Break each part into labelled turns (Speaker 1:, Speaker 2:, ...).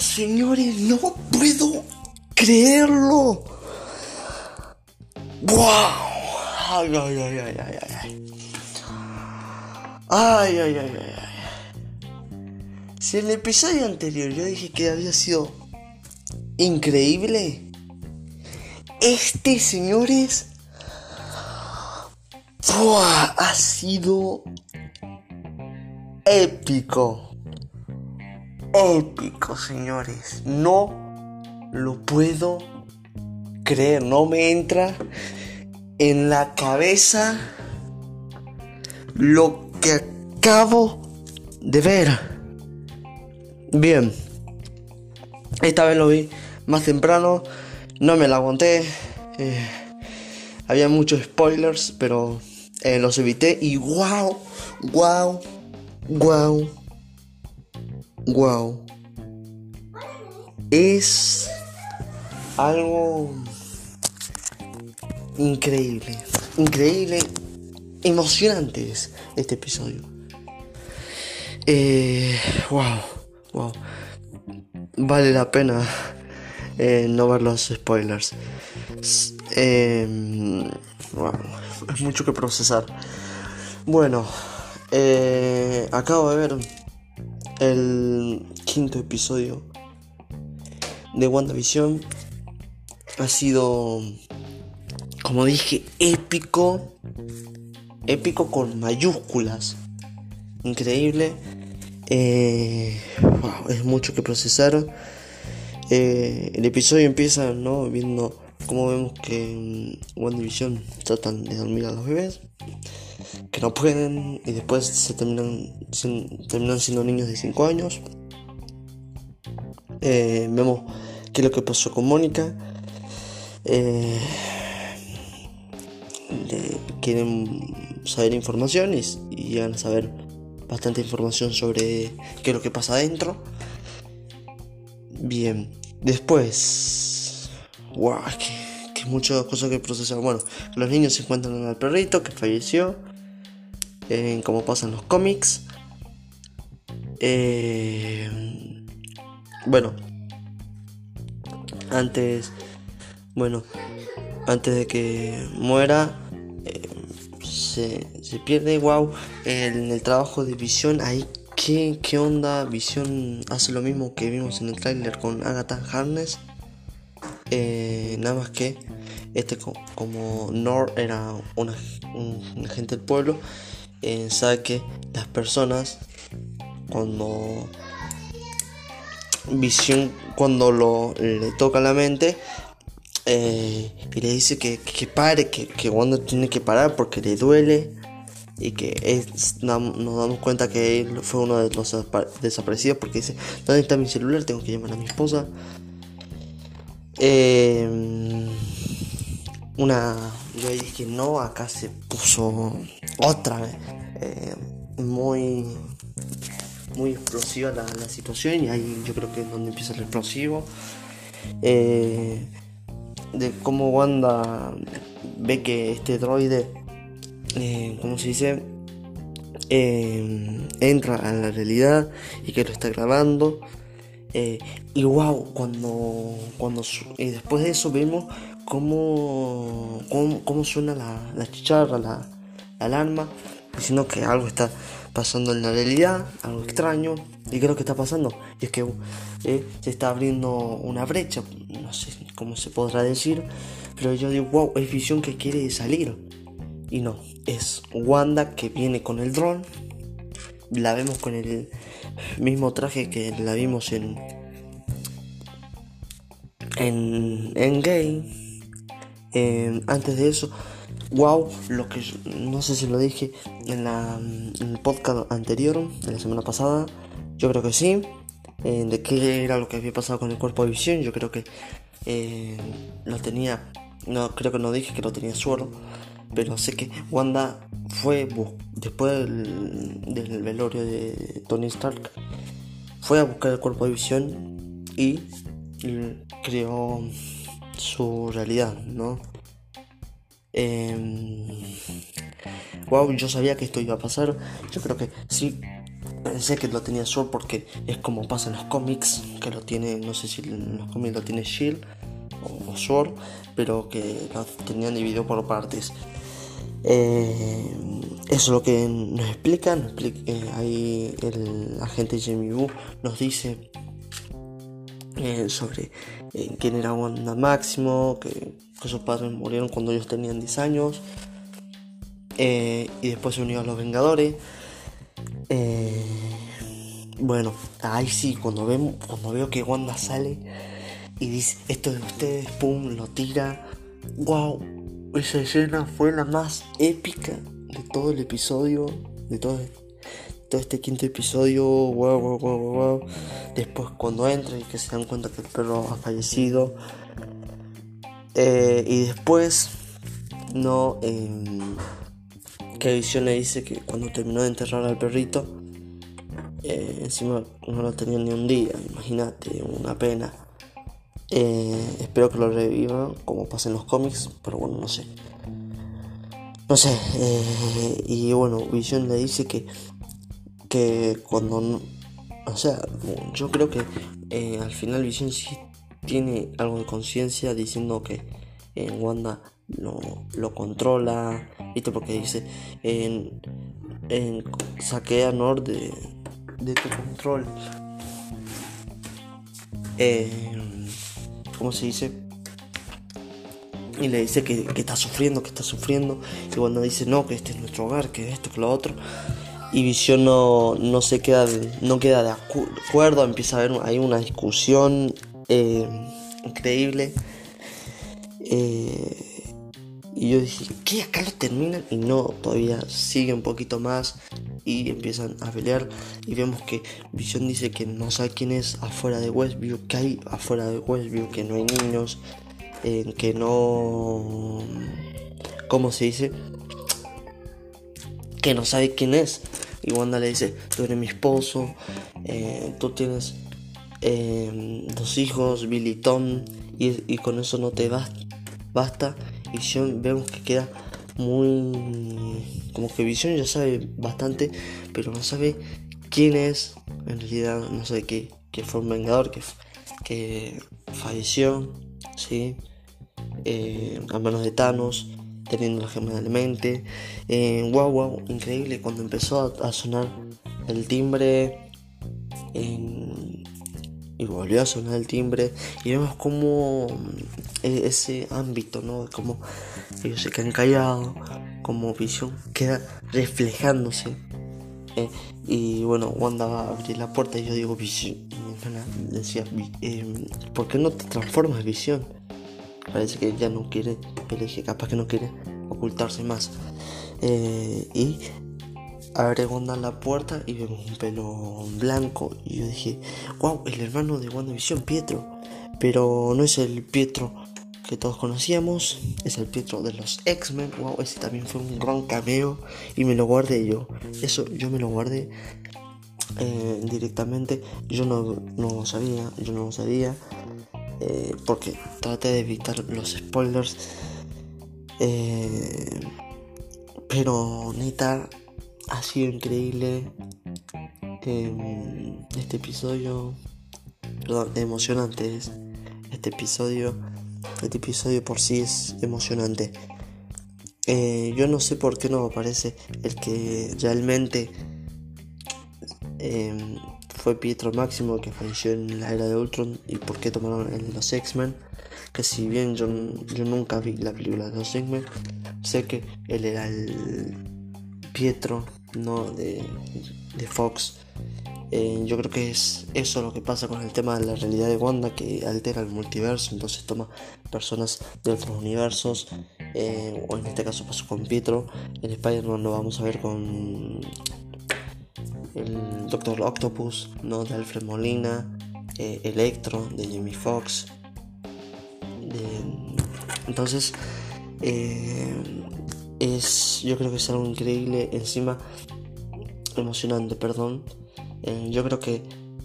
Speaker 1: señores, no puedo creerlo. ¡Wow! Ay, ay, ay, ay, ay, ay. Ay, ay, ay, ay, ay. Si en el episodio anterior yo dije que había sido increíble, este, señores, ha sido épico. Épico, señores. No lo puedo creer. No me entra en la cabeza lo que acabo de ver. Bien. Esta vez lo vi más temprano. No me la aguanté. Eh, había muchos spoilers, pero eh, los evité. Y wow, wow, wow, wow. Es algo increíble, increíble, emocionante es este episodio. Eh, wow, wow. Vale la pena eh, no ver los spoilers. Eh, es mucho que procesar. Bueno, eh, acabo de ver el quinto episodio de WandaVision. Ha sido, como dije, épico. Épico con mayúsculas. Increíble. Eh, es mucho que procesar. Eh, el episodio empieza, ¿no? Viendo como vemos que One Division tratan de dormir a los bebés no pueden y después se terminan, terminan siendo niños de 5 años. Eh, vemos qué es lo que pasó con Mónica. Eh, quieren saber información y, y llegan a saber bastante información sobre qué es lo que pasa adentro. Bien, después wow, que, que muchas cosas que procesar. Bueno, los niños se encuentran al perrito que falleció, eh, como pasa en los cómics. Eh, bueno, antes, bueno, antes de que muera, eh, se, se, pierde, wow, en el trabajo de visión, ahí, ¿qué, ¿qué onda? Visión hace lo mismo que vimos en el tráiler con Agatha Harness. Eh, nada más que este como Nor era un agente del pueblo, eh, sabe que las personas cuando visión cuando lo le toca la mente eh, y le dice que, que pare, que, que Wanda tiene que parar porque le duele y que nos damos cuenta que él fue uno de los desaparecidos porque dice, ¿dónde está mi celular? Tengo que llamar a mi esposa. Eh, una. Yo dije no, acá se puso otra vez. Eh, muy. Muy explosiva la, situación y ahí yo creo que es donde empieza el explosivo. Eh, de cómo Wanda ve que este droide, eh, ¿cómo se dice? entra a la realidad y que lo está grabando. Eh, y wow, cuando, cuando y después de eso vemos cómo, cómo, suena la, chicharra, la, alarma, diciendo que algo está pasando en la realidad, algo extraño. ¿Y qué es lo que está pasando? Y es que eh, se está abriendo una brecha, no sé cómo se podrá decir, pero yo digo, wow, es visión que quiere salir. Y no, es Wanda que viene con el dron. La vemos con el mismo traje que la vimos en en, en Gay. Antes de eso, wow, lo que no sé si lo dije en, la, el podcast anterior, de la semana pasada, yo creo que sí. Eh, de qué era lo que había pasado con el cuerpo de visión, yo creo que eh, lo tenía, no creo que no dije que lo tenía suero, pero sé que Wanda fue después del, del velorio de Tony Stark, fue a buscar el cuerpo de visión y creó su realidad, ¿no? wow, em, yo sabía que esto iba a pasar. Yo creo que sí, pensé que lo tenía Sword porque es como pasa en los cómics, que lo tiene, no sé si en los cómics lo tiene Shield o Sword, pero que lo tenían dividido por partes. Eh, eso es lo que nos explican. Eh, ahí el agente Jamie Boo nos dice eh, sobre quién era Wanda Máximo, que, sus padres murieron cuando ellos tenían 10 años. y después se unió a los Vengadores. bueno, ahí sí, cuando, cuando veo que Wanda sale y dice esto de ustedes, pum, lo tira. ¡Wow! Esa escena fue la más épica de todo el episodio, de todo, todo este quinto episodio. Wow, wow, wow, wow. Después cuando entra y que se dan cuenta que el perro ha fallecido. Eh, y después, no, eh, que Visión le dice que cuando terminó de enterrar al perrito, eh, encima no lo tenía ni un día, imagínate, una pena. Eh, espero que lo revivan como pasa en los cómics, pero bueno, no sé. No sé, y bueno, Vision le dice que, que cuando... o sea, yo creo que eh, al final Vision sí tiene algo de conciencia diciendo que en Wanda lo, lo controla, ¿viste? Porque dice, en, en saqué a Nord de, de tu control. Eh, ¿cómo se dice? Y le dice que, está sufriendo, que está sufriendo. Y cuando dice, no, que este es nuestro hogar, que esto, que lo otro. Y Visión no, no se queda de, no queda de acuerdo, empieza a haber ahí una discusión eh, increíble. Eh, y yo dije, ¿qué? Acá lo terminan y no, todavía sigue un poquito más y empiezan a pelear y vemos que Vision dice que no sabe quién es afuera de Westview, que hay afuera de Westview, que no hay niños, eh, que no... ¿Cómo se dice? Que no sabe quién es. Y Wanda le dice, tú eres mi esposo, eh, tú tienes eh, dos hijos, Billy Tom, y, y con eso no te basta Visión vemos que queda muy... Como que Visión ya sabe bastante, pero no sabe quién es. En realidad no sabe que, que fue un vengador, que, que falleció, ¿sí? Eh, a manos de Thanos, teniendo la gema de la mente. Eh, wow, wow, increíble cuando empezó a, sonar el timbre. y volvió a sonar el timbre. Y vemos como e-, ese ámbito, ¿no? Como ellos se quedan callados, como Visión queda reflejándose. Eh, y bueno, Wanda va a abrir la puerta y yo digo, Visión, decía, eh, ¿por qué no te transformas, Visión? Parece que ya no quiere, dije, capaz que no quiere ocultarse más. Eh, y abre la puerta y vemos un pelo blanco. Y yo dije, wow, el hermano de Wanda Visión, Pietro. Pero no es el Pietro que todos conocíamos, es el Pietro de los X-Men. Wow, ese también fue un gran cameo y me lo guardé yo. Eso yo me lo guardé eh, directamente. Yo no, no sabía, yo no lo sabía. Eh, porque traté de evitar los spoilers. Eh, pero neta, ha sido increíble este episodio. Perdón, emocionante es este episodio este episodio por sí es emocionante. Eh, yo no sé por qué no aparece el que realmente em, fue Pietro Máximo que falleció en la era de Ultron y por qué tomaron el los X-Men. Que si bien yo, yo nunca vi la película de los X-Men, sé que él era el Pietro ¿no? de, de Fox eh, yo creo que es eso lo que pasa con el tema de la realidad de Wanda, que altera el multiverso, entonces toma personas de otros universos, eh, o en este caso pasó con Pietro, en Spider-Man lo vamos a ver con el Doctor Octopus, ¿no? de Alfred Molina, eh, Electro, de Jimmy Fox. Entonces, es, yo creo que es algo increíble, encima emocionante, perdón eh, yo creo que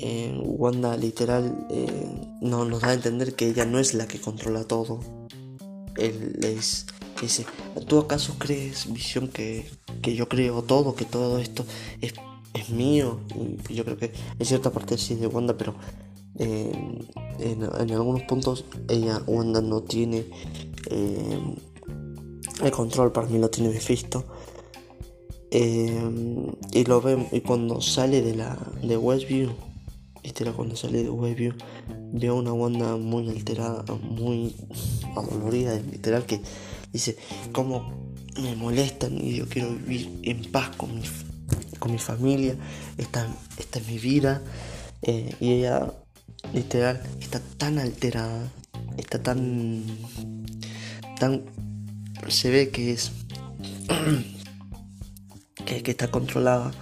Speaker 1: eh, Wanda literal eh, no nos da a entender que ella no es la que controla todo. Él les dice, ¿tú acaso crees, visión, que, que yo creo todo, que todo esto es es mío. Y yo creo que en cierta parte sí es de Wanda, pero en, algunos puntos ella, Wanda, no tiene eh, el control. Para mí lo tiene Mephisto. Eh, y lo vemos. Y cuando sale de la de Westview, este cuando sale de Westview, veo una Wanda muy alterada, muy adolorida, literal, que dice, como me molestan y yo quiero vivir en paz con mi, con mi familia, esta, esta es mi vida. Eh, y ella, literal, está tan alterada, está tan. tan. se ve que es. que, está controlada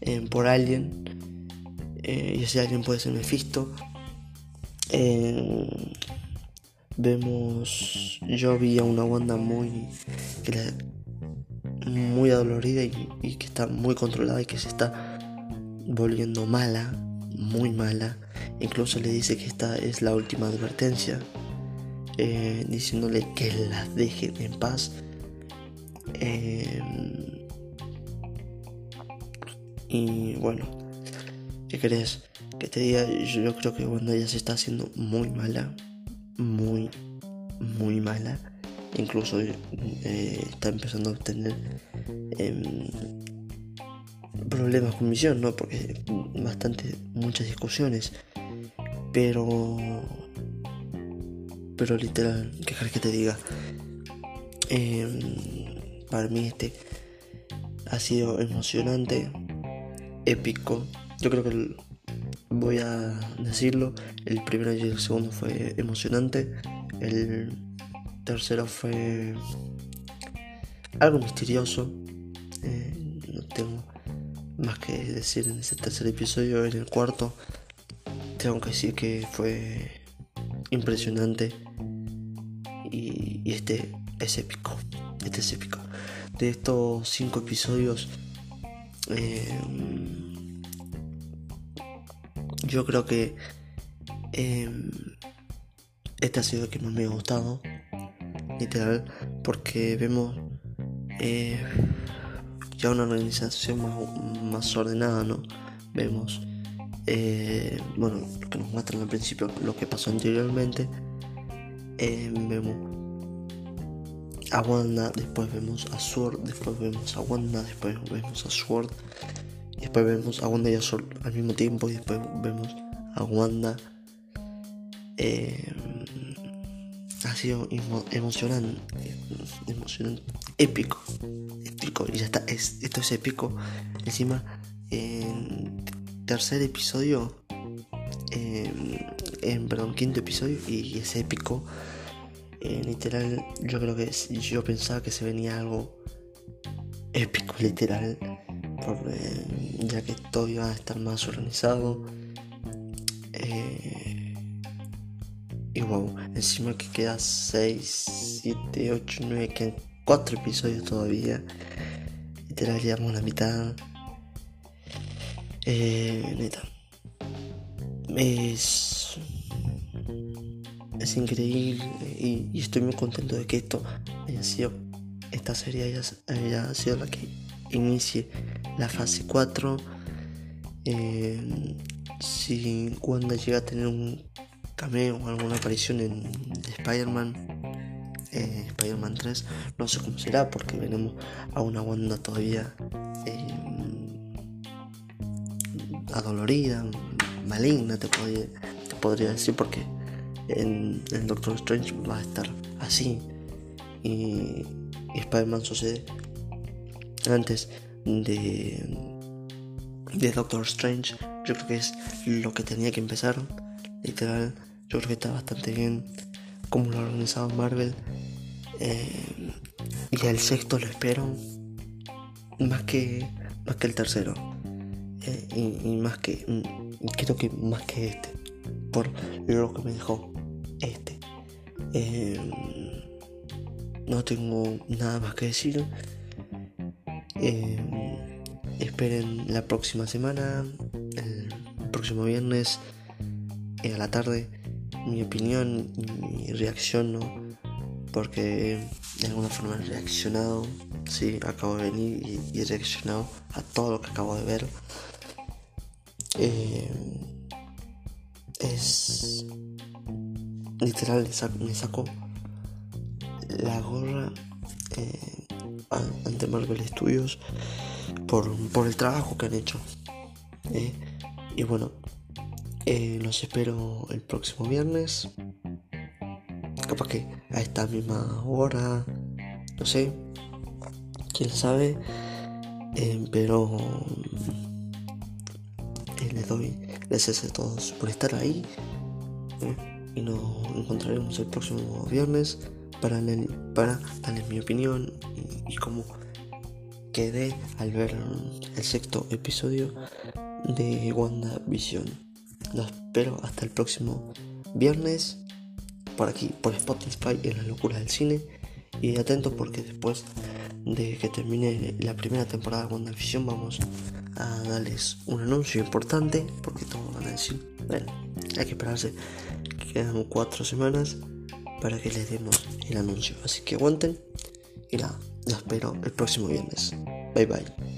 Speaker 1: eh, por alguien. Eh, y ese alguien puede ser Mephisto. vemos. Yo vi a una Wanda muy muy adolorida y, que está muy controlada y que se está volviendo mala, muy mala. Incluso le dice que esta es la última advertencia, eh, diciéndole que la dejen en paz. Em, y bueno, ¿qué crees? Que te diga, yo creo que cuando ella se está haciendo muy mala, muy, muy mala incluso eh, está empezando a tener em, problemas con misión, ¿no? Porque bastante, muchas discusiones. Pero, pero literal, ¿qué que te diga? Em, para mí este ha sido emocionante, épico. Yo creo que voy a decirlo, el primero y el segundo fue emocionante. El tercero fue algo misterioso. Eh, no tengo más que decir en ese tercer episodio. En el cuarto, tengo que decir que fue impresionante. Y, este es épico. Este es épico. De estos cinco episodios, eh, yo creo que eh, este ha sido el que más me ha gustado literal, porque vemos eh, ya una organización más, ordenada, ¿no? Vemos, eh, bueno, que nos muestran al principio, lo que pasó anteriormente, eh, vemos a Wanda, después vemos a Sword, después vemos a Wanda, después vemos a Sword, después vemos a Wanda y a Sword al mismo tiempo, y después vemos a Wanda. Ha sido emocionante, emocionante, épico, épico, y ya está, esto es épico. Encima, en tercer episodio, en, perdón, quinto episodio, y, es épico. literal, yo creo que yo pensaba que se venía algo épico, literal, ya que todo iba a estar más organizado. Eh, y wow, encima que queda 6, 7, 8, 9, quedan 4 episodios todavía. Literal, llevamos la mitad. Eh, neta. Es. Es increíble y, estoy muy contento de que esto haya sido. Esta serie haya, sido la que inicie la fase 4. Eh, si Wanda llega a tener un o alguna aparición en Spider-Man, eh, Spider-Man 3, no sé cómo será porque veremos a una Wanda todavía eh, adolorida, maligna, te podría, te podría decir, porque en, Doctor Strange va a estar así. Y, Spider-Man sucede antes de, de Doctor Strange. Yo creo que es lo que tenía que empezar literal, yo creo que está bastante bien como lo ha organizado Marvel. Eh, y el sexto lo espero más que, más que el tercero. Eh, y, más que, mm, creo que más que este, por lo que me dejó este. Eh, no tengo nada más que decir. esperen la próxima semana, el próximo viernes a la tarde mi opinión y mi reacción porque de alguna forma he reaccionado. Sí, acabo de venir y, he reaccionado a todo lo que acabo de ver. Eh, es literal me saco la gorra eh, ante Marvel Studios por, por, el trabajo que han hecho. Eh, y bueno, eh, los espero el próximo viernes. Capaz que a esta misma hora. No sé. Quién sabe. pero les doy gracias a todos por estar ahí y nos encontraremos el próximo viernes para, para darles mi opinión y, cómo quedé al ver el sexto episodio de WandaVision. Los espero hasta el próximo viernes por aquí, por Spotify en la locura del cine. Y atentos porque después de que termine la primera temporada de WandaVision vamos a darles un anuncio importante porque todos van a decir, bueno, hay que esperarse quedan cuatro semanas para que les demos el anuncio. Así que aguanten y la, la espero el próximo viernes. Bye bye.